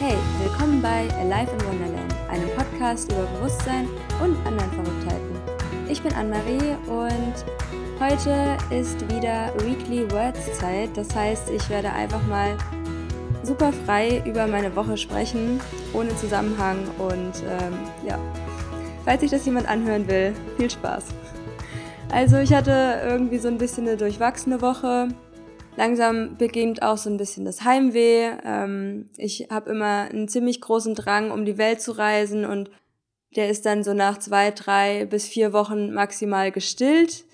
Hey, willkommen bei Alive in Wonderland, einem Podcast über Bewusstsein und anderen Verrücktheiten. Ich bin Anne-Marie und heute ist wieder Weekly Words Zeit. Das heißt, ich werde einfach mal super frei über meine Woche sprechen, ohne Zusammenhang und ähm, ja, falls sich das jemand anhören will, viel Spaß. Also ich hatte irgendwie so ein bisschen eine durchwachsene Woche langsam beginnt auch so ein bisschen das Heimweh. Ähm, ich habe immer einen ziemlich großen Drang, um die Welt zu reisen und der ist dann so nach zwei, drei bis vier Wochen maximal gestillt.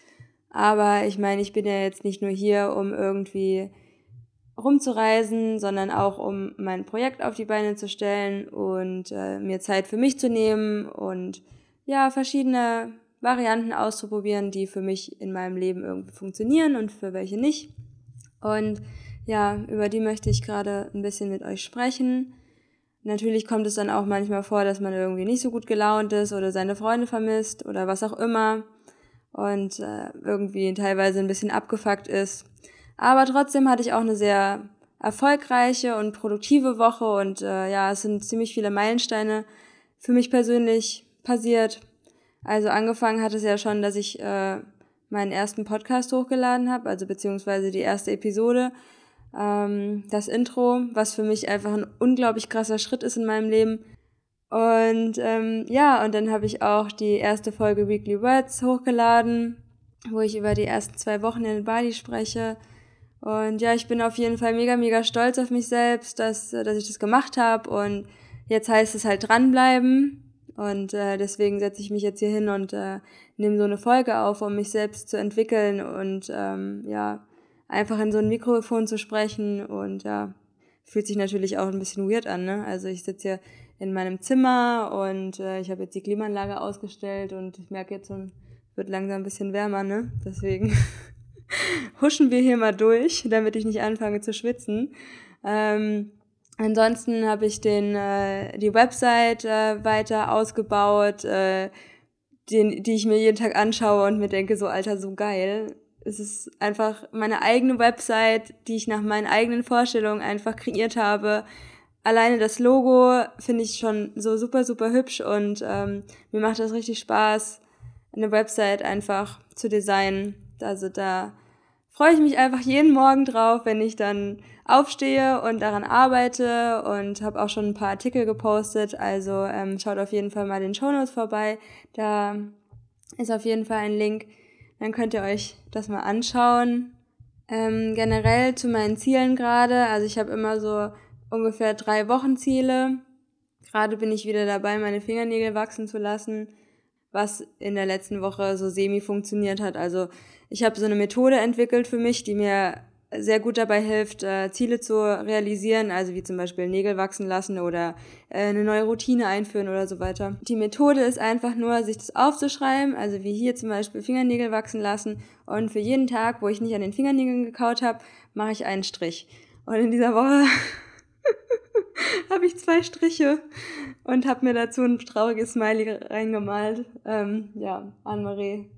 Aber ich meine, ich bin ja jetzt nicht nur hier, um irgendwie rumzureisen, sondern auch um mein Projekt auf die Beine zu stellen und äh, mir Zeit für mich zu nehmen und ja, verschiedene Varianten auszuprobieren, die für mich in meinem Leben irgendwie funktionieren und für welche nicht. Und ja, über die möchte ich gerade ein bisschen mit euch sprechen. Natürlich kommt es dann auch manchmal vor, dass man irgendwie nicht so gut gelaunt ist oder seine Freunde vermisst oder was auch immer und äh, irgendwie teilweise ein bisschen abgefuckt ist. Aber trotzdem hatte ich auch eine sehr erfolgreiche und produktive Woche und äh, ja, es sind ziemlich viele Meilensteine für mich persönlich passiert. Also angefangen hat es ja schon, dass ich äh, meinen ersten Podcast hochgeladen habe, also beziehungsweise die erste Episode, ähm, das Intro, was für mich einfach ein unglaublich krasser Schritt ist in meinem Leben. Und ähm, ja, und dann habe ich auch die erste Folge Weekly Words hochgeladen, wo ich über die ersten zwei Wochen in Bali spreche. Und ja, ich bin auf jeden Fall mega, mega stolz auf mich selbst, dass, dass ich das gemacht habe. Und jetzt heißt es halt dranbleiben. Und äh, deswegen setze ich mich jetzt hier hin und äh, nehme so eine Folge auf, um mich selbst zu entwickeln und ähm, ja, einfach in so ein Mikrofon zu sprechen. Und ja, fühlt sich natürlich auch ein bisschen weird an. Ne? Also ich sitze hier in meinem Zimmer und äh, ich habe jetzt die Klimaanlage ausgestellt und ich merke jetzt schon, wird langsam ein bisschen wärmer, ne? Deswegen huschen wir hier mal durch, damit ich nicht anfange zu schwitzen. Ähm, Ansonsten habe ich den, äh, die Website äh, weiter ausgebaut, äh, den, die ich mir jeden Tag anschaue und mir denke, so Alter, so geil. Es ist einfach meine eigene Website, die ich nach meinen eigenen Vorstellungen einfach kreiert habe. Alleine das Logo finde ich schon so super, super hübsch und ähm, mir macht das richtig Spaß, eine Website einfach zu designen. Also da freue ich mich einfach jeden Morgen drauf, wenn ich dann aufstehe und daran arbeite und habe auch schon ein paar Artikel gepostet. Also ähm, schaut auf jeden Fall mal den Show Notes vorbei. Da ist auf jeden Fall ein Link. Dann könnt ihr euch das mal anschauen. Ähm, generell zu meinen Zielen gerade. Also ich habe immer so ungefähr drei Wochenziele. Gerade bin ich wieder dabei, meine Fingernägel wachsen zu lassen, was in der letzten Woche so semi funktioniert hat. Also ich habe so eine Methode entwickelt für mich, die mir sehr gut dabei hilft, äh, Ziele zu realisieren, also wie zum Beispiel Nägel wachsen lassen oder äh, eine neue Routine einführen oder so weiter. Die Methode ist einfach nur, sich das aufzuschreiben, also wie hier zum Beispiel Fingernägel wachsen lassen und für jeden Tag, wo ich nicht an den Fingernägeln gekaut habe, mache ich einen Strich. Und in dieser Woche habe ich zwei Striche und habe mir dazu ein trauriges Smiley reingemalt. Ähm, ja, Anne-Marie.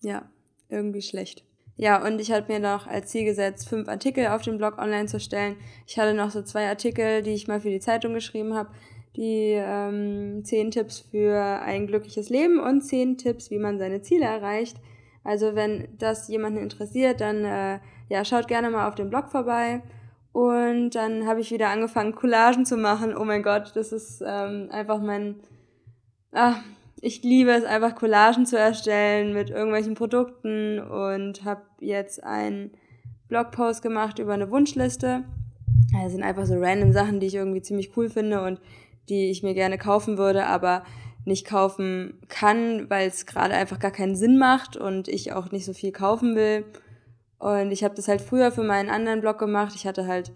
Ja, irgendwie schlecht. Ja, und ich hatte mir noch als Ziel gesetzt, fünf Artikel auf dem Blog online zu stellen. Ich hatte noch so zwei Artikel, die ich mal für die Zeitung geschrieben habe. Die ähm, zehn Tipps für ein glückliches Leben und zehn Tipps, wie man seine Ziele erreicht. Also wenn das jemanden interessiert, dann äh, ja, schaut gerne mal auf dem Blog vorbei. Und dann habe ich wieder angefangen, Collagen zu machen. Oh mein Gott, das ist ähm, einfach mein, ah, ich liebe es einfach Collagen zu erstellen mit irgendwelchen Produkten und habe jetzt einen Blogpost gemacht über eine Wunschliste. Das sind einfach so random Sachen, die ich irgendwie ziemlich cool finde und die ich mir gerne kaufen würde, aber nicht kaufen kann, weil es gerade einfach gar keinen Sinn macht und ich auch nicht so viel kaufen will. Und ich habe das halt früher für meinen anderen Blog gemacht. Ich hatte halt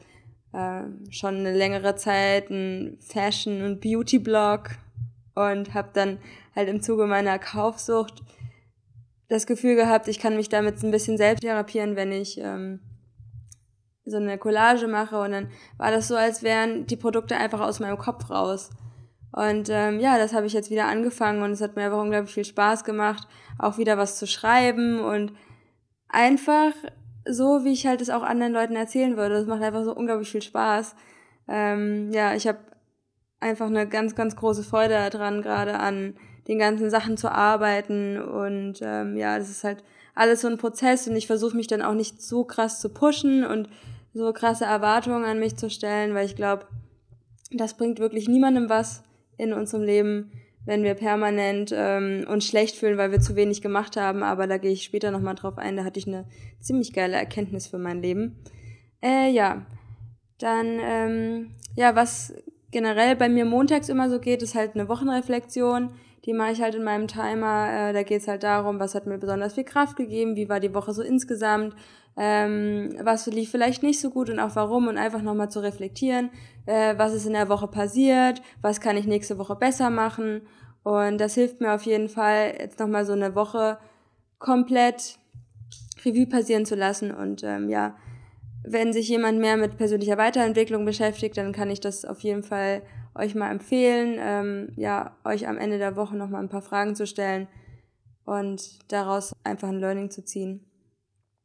äh, schon eine längere Zeit einen Fashion- und Beauty-Blog und habe dann halt im Zuge meiner Kaufsucht das Gefühl gehabt, ich kann mich damit ein bisschen selbst therapieren, wenn ich ähm, so eine Collage mache und dann war das so, als wären die Produkte einfach aus meinem Kopf raus. Und ähm, ja, das habe ich jetzt wieder angefangen und es hat mir einfach unglaublich viel Spaß gemacht, auch wieder was zu schreiben und einfach so, wie ich halt es auch anderen Leuten erzählen würde. Das macht einfach so unglaublich viel Spaß. Ähm, ja, ich habe einfach eine ganz, ganz große Freude daran, gerade an den ganzen Sachen zu arbeiten. Und ähm, ja, das ist halt alles so ein Prozess und ich versuche mich dann auch nicht so krass zu pushen und so krasse Erwartungen an mich zu stellen, weil ich glaube, das bringt wirklich niemandem was in unserem Leben, wenn wir permanent ähm, uns schlecht fühlen, weil wir zu wenig gemacht haben. Aber da gehe ich später nochmal drauf ein. Da hatte ich eine ziemlich geile Erkenntnis für mein Leben. Äh, ja, dann, ähm, ja, was generell bei mir montags immer so geht, ist halt eine Wochenreflexion. Die mache ich halt in meinem Timer. Äh, da geht es halt darum, was hat mir besonders viel Kraft gegeben, wie war die Woche so insgesamt, ähm, was lief vielleicht nicht so gut und auch warum und einfach nochmal zu reflektieren, äh, was ist in der Woche passiert, was kann ich nächste Woche besser machen. Und das hilft mir auf jeden Fall, jetzt nochmal so eine Woche komplett Revue passieren zu lassen und ähm, ja, wenn sich jemand mehr mit persönlicher Weiterentwicklung beschäftigt, dann kann ich das auf jeden Fall euch mal empfehlen, ähm, ja, euch am Ende der Woche noch mal ein paar Fragen zu stellen und daraus einfach ein Learning zu ziehen.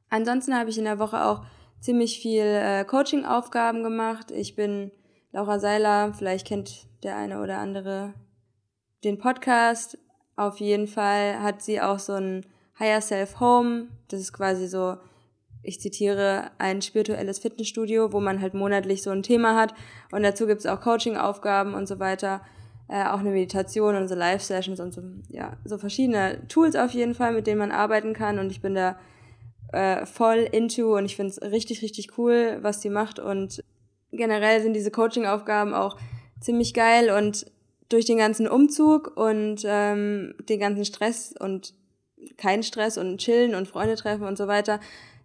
Ansonsten habe ich in der Woche auch ziemlich viel äh, Coaching-Aufgaben gemacht. Ich bin Laura Seiler, vielleicht kennt der eine oder andere den Podcast. Auf jeden Fall hat sie auch so ein Higher Self Home. Das ist quasi so ich zitiere, ein spirituelles Fitnessstudio, wo man halt monatlich so ein Thema hat. Und dazu gibt es auch Coaching-Aufgaben und so weiter. Äh, auch eine Meditation und so Live-Sessions und so, ja, so verschiedene Tools auf jeden Fall, mit denen man arbeiten kann. Und ich bin da äh, voll into und ich finde es richtig, richtig cool, was die macht. Und generell sind diese Coaching-Aufgaben auch ziemlich geil und durch den ganzen Umzug und ähm, den ganzen Stress und kein Stress und chillen und Freunde treffen und so weiter,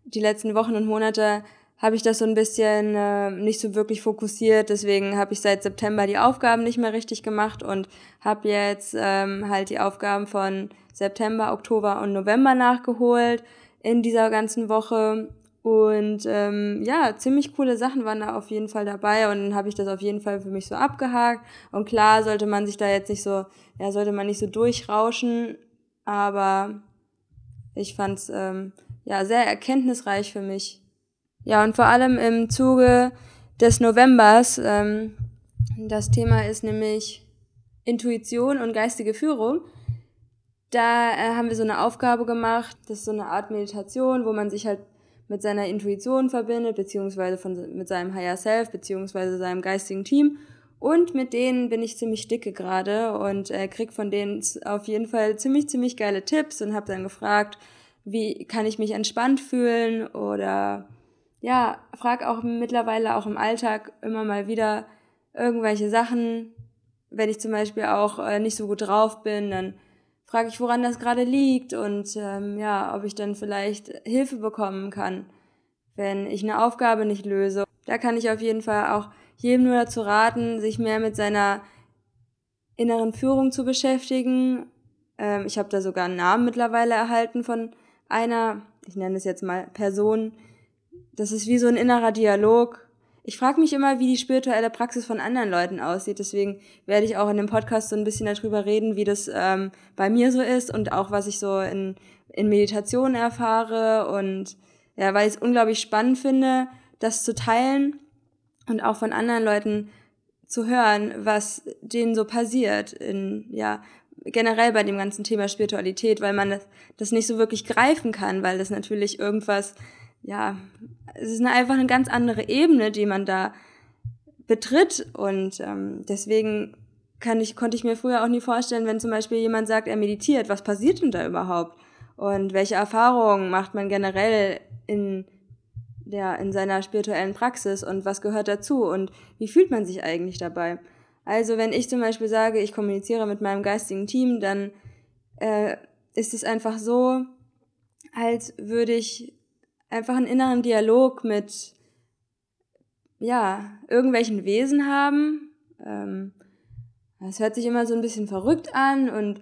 die letzten Wochen und Monate habe ich das so ein bisschen äh, nicht so wirklich fokussiert. Deswegen habe ich seit September die Aufgaben nicht mehr richtig gemacht und habe jetzt ähm, halt die Aufgaben von September, Oktober und November nachgeholt in dieser ganzen Woche. Und ähm, ja, ziemlich coole Sachen waren da auf jeden Fall dabei und dann habe ich das auf jeden Fall für mich so abgehakt. Und klar sollte man sich da jetzt nicht so, ja, sollte man nicht so durchrauschen, aber ich fand's ähm, ja, sehr erkenntnisreich für mich. Ja, und vor allem im Zuge des Novembers, ähm, das Thema ist nämlich Intuition und geistige Führung. Da äh, haben wir so eine Aufgabe gemacht, das ist so eine Art Meditation, wo man sich halt mit seiner Intuition verbindet, beziehungsweise von, mit seinem Higher Self, beziehungsweise seinem geistigen Team. Und mit denen bin ich ziemlich dicke gerade und äh, krieg von denen auf jeden Fall ziemlich, ziemlich geile Tipps und habe dann gefragt, wie kann ich mich entspannt fühlen oder ja, frag auch mittlerweile auch im Alltag immer mal wieder irgendwelche Sachen. Wenn ich zum Beispiel auch äh, nicht so gut drauf bin, dann frage ich, woran das gerade liegt und ähm, ja, ob ich dann vielleicht Hilfe bekommen kann, wenn ich eine Aufgabe nicht löse. Da kann ich auf jeden Fall auch jedem nur dazu raten, sich mehr mit seiner inneren Führung zu beschäftigen. Ähm, ich habe da sogar einen Namen mittlerweile erhalten von einer, ich nenne es jetzt mal Person, das ist wie so ein innerer Dialog. Ich frage mich immer, wie die spirituelle Praxis von anderen Leuten aussieht. Deswegen werde ich auch in dem Podcast so ein bisschen darüber reden, wie das ähm, bei mir so ist und auch was ich so in, in Meditation erfahre. Und ja, weil ich es unglaublich spannend finde, das zu teilen und auch von anderen Leuten zu hören, was denen so passiert in, ja, generell bei dem ganzen Thema Spiritualität, weil man das, das nicht so wirklich greifen kann, weil das natürlich irgendwas, ja, es ist eine, einfach eine ganz andere Ebene, die man da betritt und ähm, deswegen kann ich, konnte ich mir früher auch nie vorstellen, wenn zum Beispiel jemand sagt, er meditiert, was passiert denn da überhaupt? Und welche Erfahrungen macht man generell in, der, in seiner spirituellen Praxis und was gehört dazu und wie fühlt man sich eigentlich dabei? Also wenn ich zum Beispiel sage, ich kommuniziere mit meinem geistigen Team, dann äh, ist es einfach so, als würde ich einfach einen inneren Dialog mit ja irgendwelchen Wesen haben. Ähm, das hört sich immer so ein bisschen verrückt an und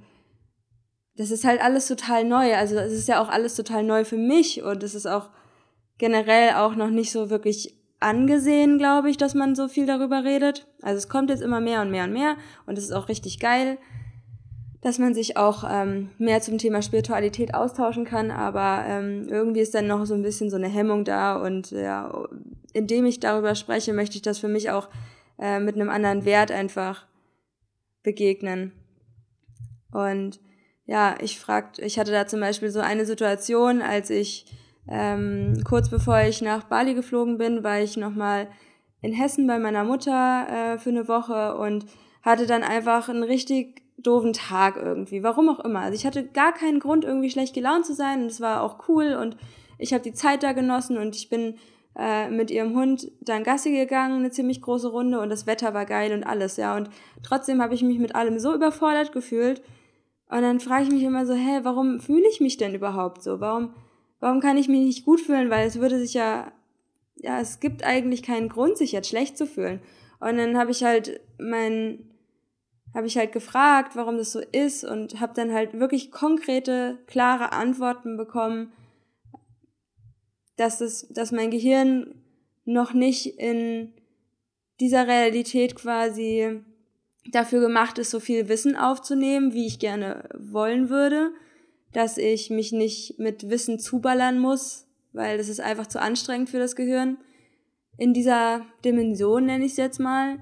das ist halt alles total neu. Also es ist ja auch alles total neu für mich und es ist auch generell auch noch nicht so wirklich angesehen, glaube ich, dass man so viel darüber redet. Also es kommt jetzt immer mehr und mehr und mehr und es ist auch richtig geil, dass man sich auch ähm, mehr zum Thema Spiritualität austauschen kann, aber ähm, irgendwie ist dann noch so ein bisschen so eine Hemmung da und ja, indem ich darüber spreche, möchte ich das für mich auch äh, mit einem anderen Wert einfach begegnen. Und ja, ich fragte, ich hatte da zum Beispiel so eine Situation, als ich ähm, kurz bevor ich nach Bali geflogen bin, war ich nochmal in Hessen bei meiner Mutter äh, für eine Woche und hatte dann einfach einen richtig doofen Tag irgendwie, warum auch immer. Also ich hatte gar keinen Grund, irgendwie schlecht gelaunt zu sein und es war auch cool und ich habe die Zeit da genossen und ich bin äh, mit ihrem Hund dann Gassi gegangen, eine ziemlich große Runde und das Wetter war geil und alles, ja. Und trotzdem habe ich mich mit allem so überfordert gefühlt. Und dann frage ich mich immer so, hä, warum fühle ich mich denn überhaupt so? Warum, warum kann ich mich nicht gut fühlen? Weil es würde sich ja, ja, es gibt eigentlich keinen Grund, sich jetzt schlecht zu fühlen. Und dann habe ich halt mein, habe ich halt gefragt, warum das so ist und habe dann halt wirklich konkrete, klare Antworten bekommen, dass es, dass mein Gehirn noch nicht in dieser Realität quasi dafür gemacht ist, so viel Wissen aufzunehmen, wie ich gerne wollen würde, dass ich mich nicht mit Wissen zuballern muss, weil das ist einfach zu anstrengend für das Gehirn. In dieser Dimension nenne ich es jetzt mal.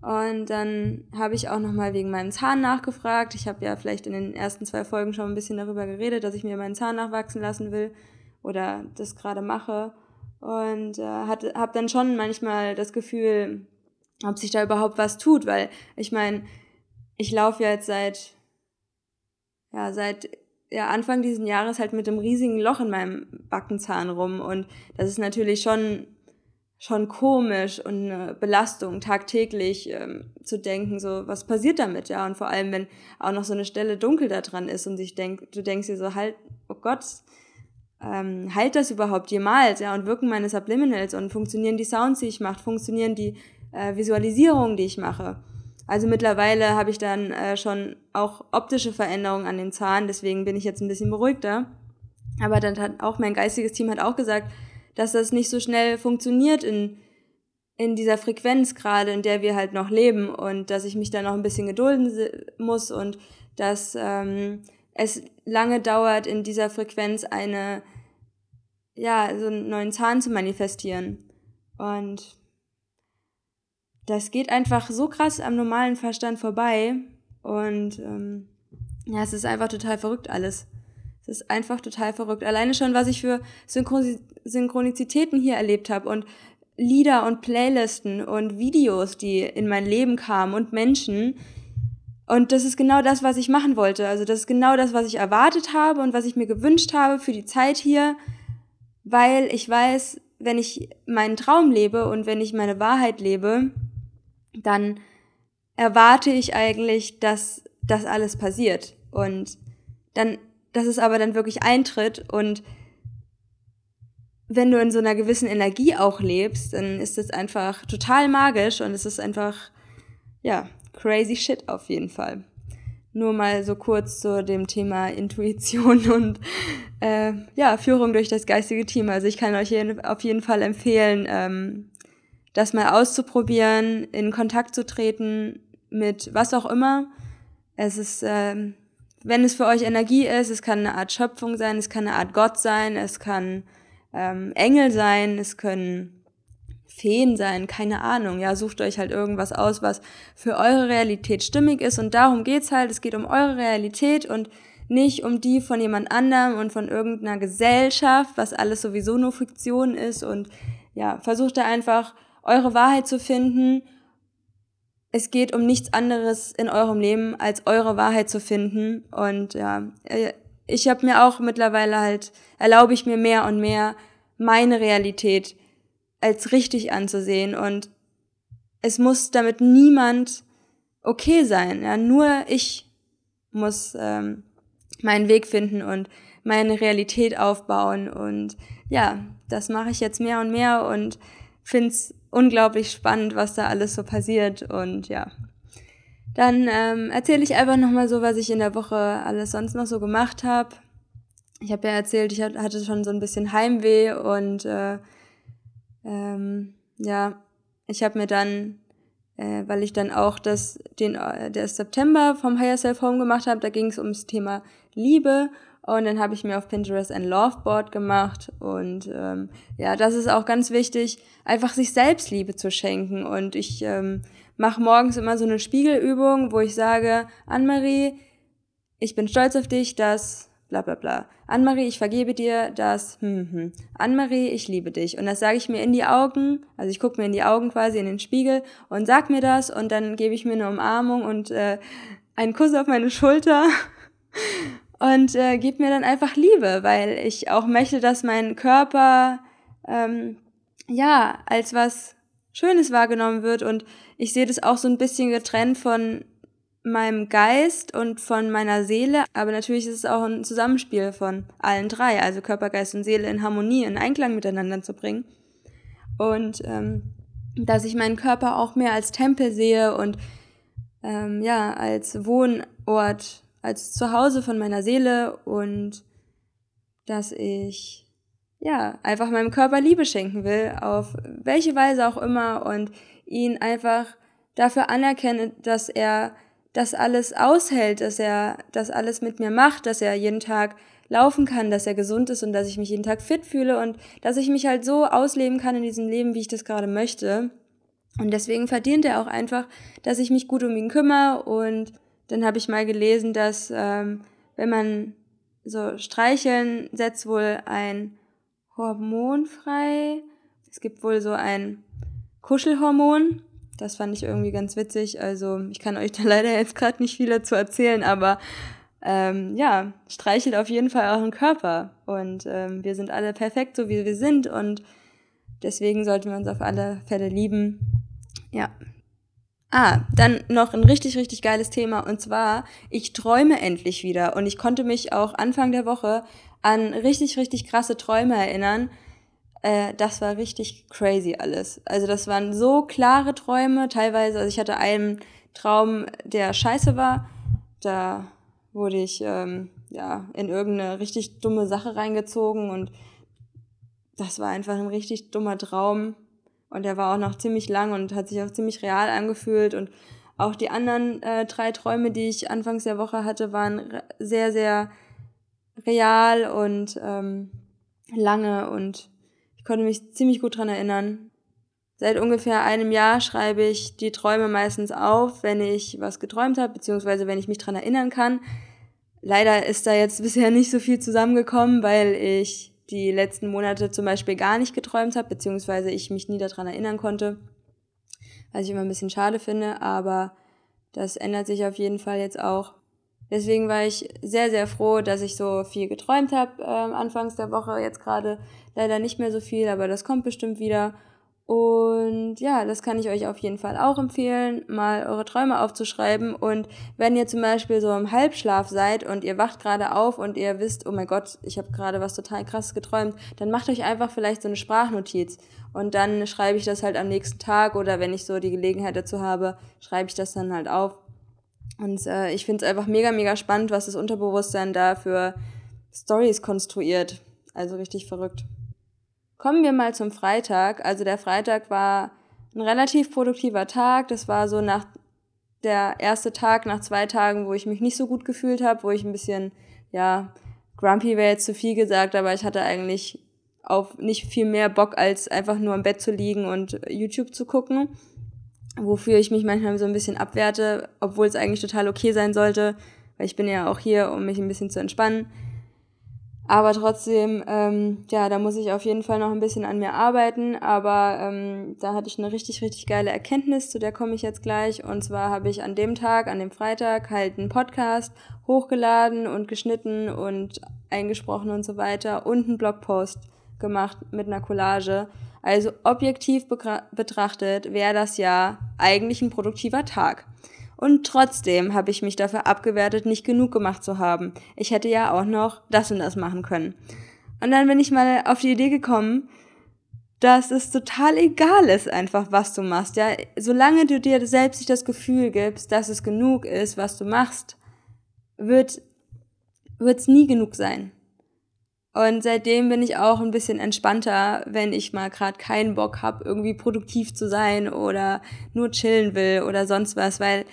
Und dann habe ich auch nochmal wegen meinem Zahn nachgefragt. Ich habe ja vielleicht in den ersten zwei Folgen schon ein bisschen darüber geredet, dass ich mir meinen Zahn nachwachsen lassen will oder das gerade mache. Und äh, habe dann schon manchmal das Gefühl, ob sich da überhaupt was tut, weil ich meine, ich laufe ja jetzt seit, ja, seit ja, Anfang dieses Jahres halt mit einem riesigen Loch in meinem Backenzahn rum. Und das ist natürlich schon schon komisch und eine Belastung tagtäglich ähm, zu denken, so was passiert damit, ja? Und vor allem wenn auch noch so eine Stelle dunkel da dran ist und ich denk, du denkst dir so halt, oh Gott, ähm, halt das überhaupt jemals, ja? Und wirken meine Subliminals und funktionieren die Sounds, die ich mache, funktionieren die äh, Visualisierungen, die ich mache. Also mittlerweile habe ich dann äh, schon auch optische Veränderungen an dem Zahn, deswegen bin ich jetzt ein bisschen beruhigter. Aber dann hat auch mein geistiges Team hat auch gesagt, dass das nicht so schnell funktioniert in, in dieser Frequenz gerade, in der wir halt noch leben und dass ich mich da noch ein bisschen gedulden muss und dass ähm, es lange dauert, in dieser Frequenz eine, ja, so einen neuen Zahn zu manifestieren. Und das geht einfach so krass am normalen Verstand vorbei. Und ähm, ja, es ist einfach total verrückt alles. Es ist einfach total verrückt. Alleine schon, was ich für Synchron Synchronizitäten hier erlebt habe und Lieder und Playlisten und Videos, die in mein Leben kamen und Menschen. Und das ist genau das, was ich machen wollte. Also das ist genau das, was ich erwartet habe und was ich mir gewünscht habe für die Zeit hier, weil ich weiß, wenn ich meinen Traum lebe und wenn ich meine Wahrheit lebe, dann erwarte ich eigentlich, dass das alles passiert. Und dann, dass es aber dann wirklich eintritt und wenn du in so einer gewissen Energie auch lebst, dann ist es einfach total magisch und es ist einfach, ja, crazy shit auf jeden Fall. Nur mal so kurz zu dem Thema Intuition und äh, ja, Führung durch das geistige Team. Also ich kann euch auf jeden Fall empfehlen, ähm, das mal auszuprobieren, in Kontakt zu treten mit was auch immer. Es ist, äh, wenn es für euch Energie ist, es kann eine Art Schöpfung sein, es kann eine Art Gott sein, es kann ähm, Engel sein, es können Feen sein, keine Ahnung. Ja, sucht euch halt irgendwas aus, was für eure Realität stimmig ist. Und darum geht's halt. Es geht um eure Realität und nicht um die von jemand anderem und von irgendeiner Gesellschaft, was alles sowieso nur Fiktion ist. Und ja, versucht da einfach eure Wahrheit zu finden. Es geht um nichts anderes in eurem Leben, als eure Wahrheit zu finden. Und ja, äh, ich habe mir auch mittlerweile halt, erlaube ich mir mehr und mehr, meine Realität als richtig anzusehen. Und es muss damit niemand okay sein. Ja, nur ich muss ähm, meinen Weg finden und meine Realität aufbauen. Und ja, das mache ich jetzt mehr und mehr und finde es unglaublich spannend, was da alles so passiert. Und ja, dann ähm, erzähle ich einfach nochmal so, was ich in der Woche alles sonst noch so gemacht habe. Ich habe ja erzählt, ich hatte schon so ein bisschen Heimweh und äh, ähm, ja, ich habe mir dann, äh, weil ich dann auch das, den, äh, der September vom Higher Self Home gemacht habe, da ging es ums Thema Liebe und dann habe ich mir auf Pinterest ein Loveboard gemacht. Und ähm, ja, das ist auch ganz wichtig, einfach sich Selbstliebe zu schenken. Und ich ähm, mache morgens immer so eine Spiegelübung, wo ich sage, Anne-Marie, ich bin stolz auf dich, dass bla bla bla. Anne-Marie, ich vergebe dir das. Hm. hm. Anne-Marie, ich liebe dich. Und das sage ich mir in die Augen, also ich gucke mir in die Augen quasi in den Spiegel und sag mir das und dann gebe ich mir eine Umarmung und äh, einen Kuss auf meine Schulter und äh, gebe mir dann einfach Liebe, weil ich auch möchte, dass mein Körper ähm, ja als was Schönes wahrgenommen wird und ich sehe das auch so ein bisschen getrennt von meinem Geist und von meiner Seele, aber natürlich ist es auch ein Zusammenspiel von allen drei, also Körper, Geist und Seele in Harmonie, in Einklang miteinander zu bringen. Und ähm, dass ich meinen Körper auch mehr als Tempel sehe und ähm, ja, als Wohnort, als Zuhause von meiner Seele und dass ich ja einfach meinem Körper Liebe schenken will, auf welche Weise auch immer und ihn einfach dafür anerkenne, dass er das alles aushält, dass er das alles mit mir macht, dass er jeden Tag laufen kann, dass er gesund ist und dass ich mich jeden Tag fit fühle und dass ich mich halt so ausleben kann in diesem Leben, wie ich das gerade möchte. Und deswegen verdient er auch einfach, dass ich mich gut um ihn kümmere. Und dann habe ich mal gelesen, dass ähm, wenn man so streicheln, setzt wohl ein Hormon frei. Es gibt wohl so ein Kuschelhormon, das fand ich irgendwie ganz witzig. Also ich kann euch da leider jetzt gerade nicht viel dazu erzählen, aber ähm, ja, streichelt auf jeden Fall euren Körper. Und ähm, wir sind alle perfekt, so wie wir sind. Und deswegen sollten wir uns auf alle Fälle lieben. Ja. Ah, dann noch ein richtig, richtig geiles Thema. Und zwar, ich träume endlich wieder. Und ich konnte mich auch Anfang der Woche an richtig, richtig krasse Träume erinnern äh, das war richtig crazy alles. Also das waren so klare Träume, teilweise, also ich hatte einen Traum, der scheiße war. Da wurde ich ähm, ja in irgendeine richtig dumme Sache reingezogen und das war einfach ein richtig dummer Traum. Und der war auch noch ziemlich lang und hat sich auch ziemlich real angefühlt. Und auch die anderen äh, drei Träume, die ich anfangs der Woche hatte, waren sehr, sehr real und ähm, lange und ich konnte mich ziemlich gut dran erinnern. Seit ungefähr einem Jahr schreibe ich die Träume meistens auf, wenn ich was geträumt habe, beziehungsweise wenn ich mich dran erinnern kann. Leider ist da jetzt bisher nicht so viel zusammengekommen, weil ich die letzten Monate zum Beispiel gar nicht geträumt habe, beziehungsweise ich mich nie daran erinnern konnte. Was ich immer ein bisschen schade finde, aber das ändert sich auf jeden Fall jetzt auch. Deswegen war ich sehr, sehr froh, dass ich so viel geträumt habe äh, anfangs der Woche. Jetzt gerade leider nicht mehr so viel, aber das kommt bestimmt wieder. Und ja, das kann ich euch auf jeden Fall auch empfehlen, mal eure Träume aufzuschreiben. Und wenn ihr zum Beispiel so im Halbschlaf seid und ihr wacht gerade auf und ihr wisst, oh mein Gott, ich habe gerade was total krasses geträumt, dann macht euch einfach vielleicht so eine Sprachnotiz. Und dann schreibe ich das halt am nächsten Tag oder wenn ich so die Gelegenheit dazu habe, schreibe ich das dann halt auf. Und äh, ich finde es einfach mega, mega spannend, was das Unterbewusstsein da für Stories konstruiert. Also richtig verrückt. Kommen wir mal zum Freitag. Also der Freitag war ein relativ produktiver Tag. Das war so nach der erste Tag nach zwei Tagen, wo ich mich nicht so gut gefühlt habe, wo ich ein bisschen, ja, grumpy wäre jetzt zu viel gesagt, aber ich hatte eigentlich auf nicht viel mehr Bock, als einfach nur im Bett zu liegen und YouTube zu gucken wofür ich mich manchmal so ein bisschen abwerte, obwohl es eigentlich total okay sein sollte, weil ich bin ja auch hier, um mich ein bisschen zu entspannen. Aber trotzdem, ähm, ja, da muss ich auf jeden Fall noch ein bisschen an mir arbeiten. Aber ähm, da hatte ich eine richtig, richtig geile Erkenntnis, zu der komme ich jetzt gleich. Und zwar habe ich an dem Tag, an dem Freitag, halt einen Podcast hochgeladen und geschnitten und eingesprochen und so weiter und einen Blogpost gemacht mit einer Collage also objektiv betrachtet wäre das ja eigentlich ein produktiver Tag. Und trotzdem habe ich mich dafür abgewertet, nicht genug gemacht zu haben. Ich hätte ja auch noch das und das machen können. Und dann bin ich mal auf die Idee gekommen, dass es total egal ist einfach, was du machst. Ja, solange du dir selbst nicht das Gefühl gibst, dass es genug ist, was du machst, wird es nie genug sein. Und seitdem bin ich auch ein bisschen entspannter, wenn ich mal gerade keinen Bock habe, irgendwie produktiv zu sein oder nur chillen will oder sonst was, weil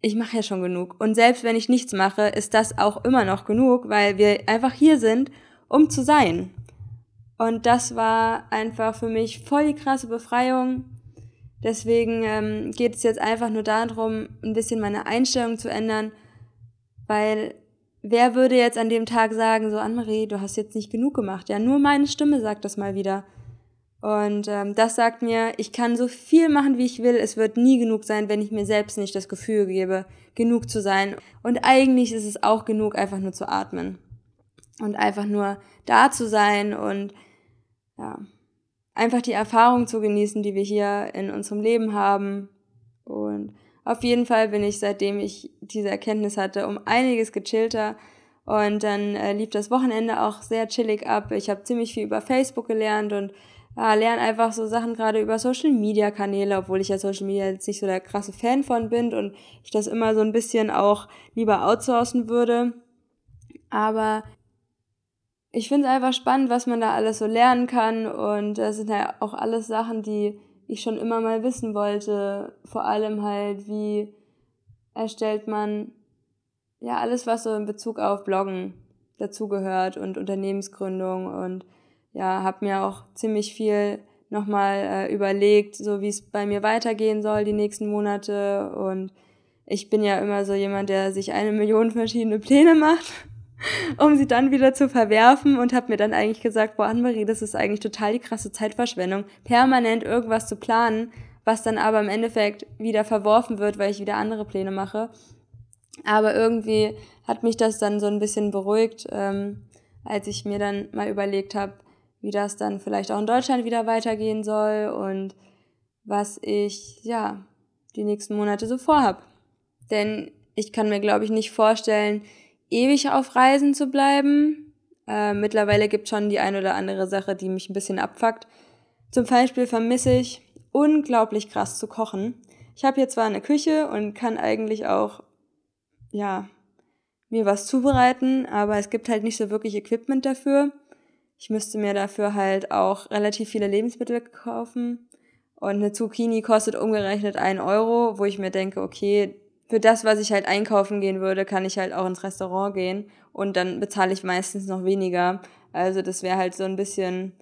ich mache ja schon genug. Und selbst wenn ich nichts mache, ist das auch immer noch genug, weil wir einfach hier sind, um zu sein. Und das war einfach für mich voll die krasse Befreiung. Deswegen ähm, geht es jetzt einfach nur darum, ein bisschen meine Einstellung zu ändern, weil wer würde jetzt an dem Tag sagen, so Anne-Marie, du hast jetzt nicht genug gemacht? Ja, nur meine Stimme sagt das mal wieder. Und ähm, das sagt mir, ich kann so viel machen, wie ich will. Es wird nie genug sein, wenn ich mir selbst nicht das Gefühl gebe, genug zu sein. Und eigentlich ist es auch genug, einfach nur zu atmen. Und einfach nur da zu sein und ja, einfach die Erfahrung zu genießen, die wir hier in unserem Leben haben. Und auf jeden Fall bin ich, seitdem ich diese Erkenntnis hatte, um einiges gechillter. Und dann äh, lief das Wochenende auch sehr chillig ab. Ich habe ziemlich viel über Facebook gelernt und ja, lerne einfach so Sachen gerade über Social Media Kanäle, obwohl ich ja Social Media jetzt nicht so der krasse Fan von bin und ich das immer so ein bisschen auch lieber outsourcen würde. Aber ich finde es einfach spannend, was man da alles so lernen kann und das sind ja auch alles Sachen, die ich schon immer mal wissen wollte. Vor allem halt, wie erstellt man ja alles, was so in Bezug auf Bloggen dazugehört und Unternehmensgründung und ja, habe mir auch ziemlich viel nochmal äh, überlegt, so wie es bei mir weitergehen soll die nächsten Monate. Und ich bin ja immer so jemand, der sich eine Million verschiedene Pläne macht, um sie dann wieder zu verwerfen und habe mir dann eigentlich gesagt, boah, Anne-Marie, das ist eigentlich total die krasse Zeitverschwendung, permanent irgendwas zu planen, was dann aber im Endeffekt wieder verworfen wird, weil ich wieder andere Pläne mache. Aber irgendwie hat mich das dann so ein bisschen beruhigt, ähm, als ich mir dann mal überlegt habe, wie das dann vielleicht auch in Deutschland wieder weitergehen soll und was ich, ja, die nächsten Monate so vorhab. Denn ich kann mir, glaube ich, nicht vorstellen, ewig auf Reisen zu bleiben. Äh, mittlerweile gibt schon die ein oder andere Sache, die mich ein bisschen abfuckt. Zum Beispiel vermisse ich unglaublich krass zu kochen. Ich habe hier zwar eine Küche und kann eigentlich auch, ja, mir was zubereiten, aber es gibt halt nicht so wirklich Equipment dafür. Ich müsste mir dafür halt auch relativ viele Lebensmittel kaufen. Und eine Zucchini kostet umgerechnet ein Euro, wo ich mir denke, okay, für das, was ich halt einkaufen gehen würde, kann ich halt auch ins Restaurant gehen und dann bezahle ich meistens noch weniger. Also das wäre halt so ein bisschen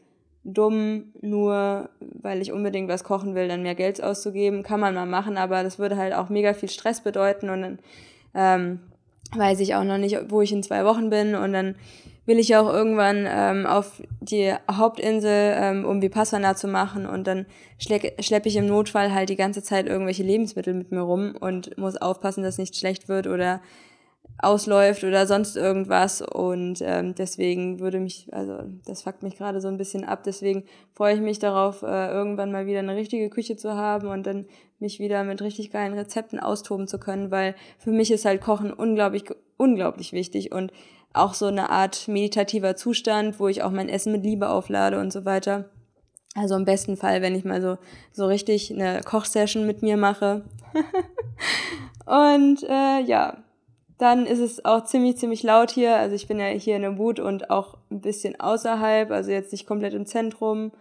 dumm, nur weil ich unbedingt was kochen will, dann mehr Geld auszugeben. Kann man mal machen, aber das würde halt auch mega viel Stress bedeuten und dann ähm, weiß ich auch noch nicht, wo ich in zwei Wochen bin und dann will ich auch irgendwann ähm, auf die Hauptinsel, ähm, um Vipassana zu machen. Und dann schleppe schlepp ich im Notfall halt die ganze Zeit irgendwelche Lebensmittel mit mir rum und muss aufpassen, dass nichts schlecht wird oder ausläuft oder sonst irgendwas. Und ähm, deswegen würde mich, also das fuckt mich gerade so ein bisschen ab, deswegen freue ich mich darauf, äh, irgendwann mal wieder eine richtige Küche zu haben und dann mich wieder mit richtig geilen Rezepten austoben zu können, weil für mich ist halt Kochen unglaublich, unglaublich wichtig. Und auch so eine Art meditativer Zustand, wo ich auch mein Essen mit Liebe auflade und so weiter. Also im besten Fall, wenn ich mal so, so richtig eine Kochsession mit mir mache. und äh, ja, dann ist es auch ziemlich, ziemlich laut hier. Also ich bin ja hier in der Wut und auch ein bisschen außerhalb, also jetzt nicht komplett im Zentrum,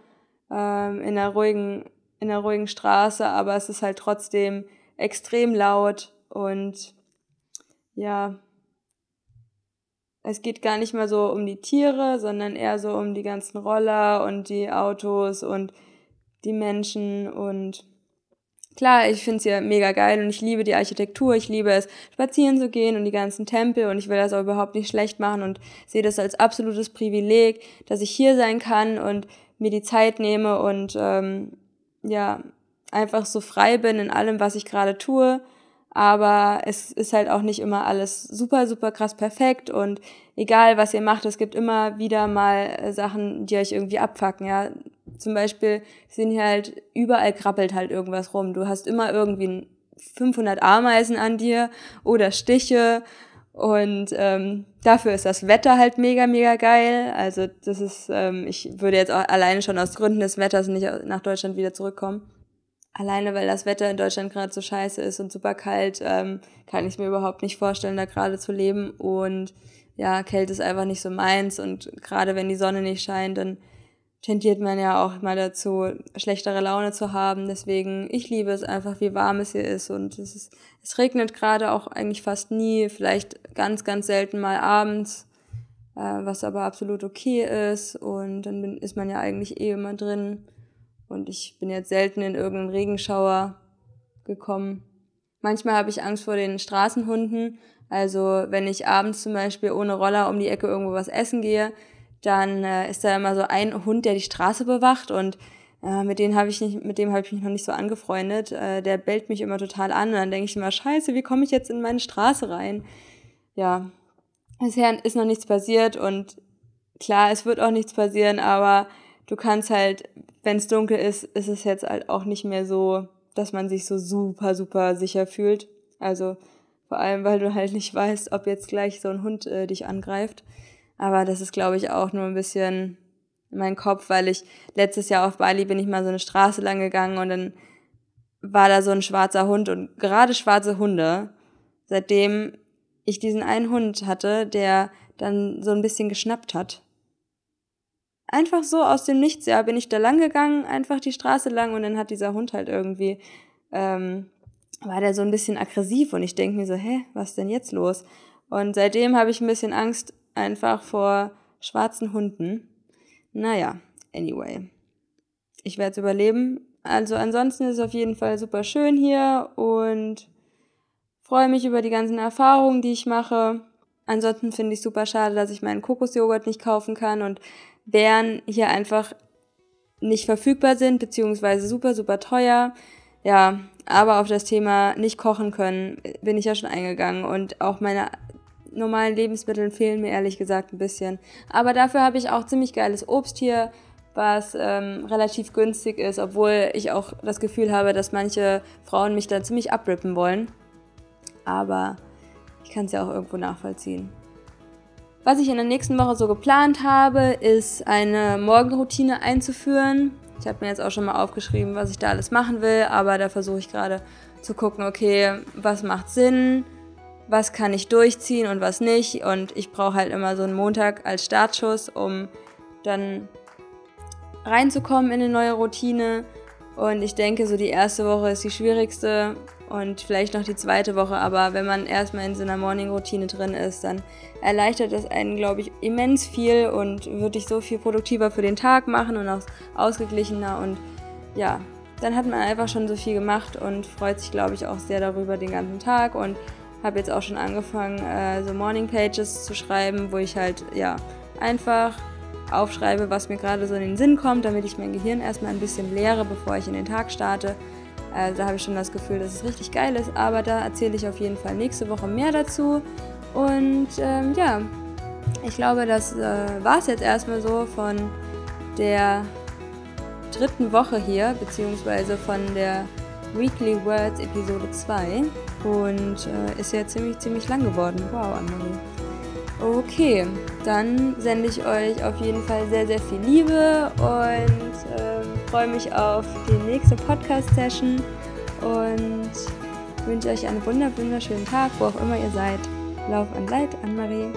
ähm, in einer ruhigen, in einer ruhigen Straße, aber es ist halt trotzdem extrem laut und ja, es geht gar nicht mehr so um die Tiere, sondern eher so um die ganzen Roller und die Autos und die Menschen. Und klar, ich finde es ja mega geil und ich liebe die Architektur, ich liebe es, spazieren zu gehen und die ganzen Tempel und ich will das auch überhaupt nicht schlecht machen und sehe das als absolutes Privileg, dass ich hier sein kann und mir die Zeit nehme und ähm, ja, einfach so frei bin in allem, was ich gerade tue aber es ist halt auch nicht immer alles super, super krass perfekt und egal was ihr macht, es gibt immer wieder mal äh, Sachen, die euch irgendwie abfacken, ja. Zum Beispiel sind hier halt, überall krabbelt halt irgendwas rum. Du hast immer irgendwie 500 Ameisen an dir oder Stiche und ähm, dafür ist das Wetter halt mega, mega geil. Also das ist, ähm, ich würde jetzt auch alleine schon aus Gründen des Wetters nicht nach Deutschland wieder zurückkommen alleine weil das Wetter in Deutschland gerade so scheiße ist und super kalt, ähm, kann ich mir überhaupt nicht vorstellen, da gerade zu leben. Und ja, Kälte ist einfach nicht so meins. Und gerade wenn die Sonne nicht scheint, dann tendiert man ja auch mal dazu, schlechtere Laune zu haben. Deswegen, ich liebe es einfach, wie warm es hier ist. Und es ist, es regnet gerade auch eigentlich fast nie, vielleicht ganz, ganz selten mal abends, äh, was aber absolut okay ist. Und dann ist man ja eigentlich eh immer drin. Und ich bin jetzt selten in irgendeinen Regenschauer gekommen. Manchmal habe ich Angst vor den Straßenhunden. Also wenn ich abends zum Beispiel ohne Roller um die Ecke irgendwo was essen gehe, dann äh, ist da immer so ein Hund, der die Straße bewacht und äh, mit dem habe ich nicht, ich mich noch nicht so angefreundet. Äh, der bellt mich immer total an und dann denke ich immer, scheiße, wie komme ich jetzt in meine Straße rein? Ja, bisher ist noch nichts passiert und klar, es wird auch nichts passieren, aber du kannst halt, wenn es dunkel ist, ist es jetzt halt auch nicht mehr so, dass man sich so super, super sicher fühlt. Also vor allem, weil du halt nicht weißt, ob jetzt gleich so ein Hund äh, dich angreift. Aber das ist, glaube ich, auch nur ein bisschen mein Kopf, weil ich letztes Jahr auf Bali bin ich mal so eine Straße lang gegangen und dann war da so ein schwarzer Hund und gerade schwarze Hunde, seitdem ich diesen einen Hund hatte, der dann so ein bisschen geschnappt hat. Einfach so aus dem Nichts, ja, bin ich da lang gegangen, einfach die Straße lang und dann hat dieser Hund halt irgendwie, ähm, war der so ein bisschen aggressiv und ich denke mir so, hä, was denn jetzt los? Und seitdem habe ich ein bisschen Angst einfach vor schwarzen Hunden. Naja, anyway. Ich werde es überleben. Also ansonsten ist es auf jeden Fall super schön hier und freue mich über die ganzen Erfahrungen, die ich mache. Ansonsten finde ich super schade, dass ich meinen Kokosjoghurt nicht kaufen kann und Beeren hier einfach nicht verfügbar sind, beziehungsweise super, super teuer. Ja, aber auf das Thema nicht kochen können bin ich ja schon eingegangen und auch meine normalen Lebensmitteln fehlen mir ehrlich gesagt ein bisschen. Aber dafür habe ich auch ziemlich geiles Obst hier, was ähm, relativ günstig ist, obwohl ich auch das Gefühl habe, dass manche Frauen mich da ziemlich abrippen wollen. Aber ich kann es ja auch irgendwo nachvollziehen. Was ich in der nächsten Woche so geplant habe, ist eine Morgenroutine einzuführen. Ich habe mir jetzt auch schon mal aufgeschrieben, was ich da alles machen will, aber da versuche ich gerade zu gucken, okay, was macht Sinn, was kann ich durchziehen und was nicht. Und ich brauche halt immer so einen Montag als Startschuss, um dann reinzukommen in eine neue Routine. Und ich denke, so die erste Woche ist die schwierigste und vielleicht noch die zweite Woche. Aber wenn man erstmal in so einer Morning-Routine drin ist, dann erleichtert das einen, glaube ich, immens viel und wird dich so viel produktiver für den Tag machen und auch ausgeglichener. Und ja, dann hat man einfach schon so viel gemacht und freut sich, glaube ich, auch sehr darüber den ganzen Tag. Und habe jetzt auch schon angefangen, äh, so Morning Pages zu schreiben, wo ich halt ja einfach aufschreibe, was mir gerade so in den Sinn kommt, damit ich mein Gehirn erstmal ein bisschen leere, bevor ich in den Tag starte. Also da habe ich schon das Gefühl, dass es richtig geil ist, aber da erzähle ich auf jeden Fall nächste Woche mehr dazu. Und ähm, ja, ich glaube, das äh, war es jetzt erstmal so von der dritten Woche hier, beziehungsweise von der Weekly Words Episode 2 und äh, ist ja ziemlich, ziemlich lang geworden. Wow, Annemarie. Okay, dann sende ich euch auf jeden Fall sehr, sehr viel Liebe und äh, freue mich auf die nächste Podcast-Session und wünsche euch einen wunderschönen Tag, wo auch immer ihr seid. Lauf an Leid, Anne-Marie.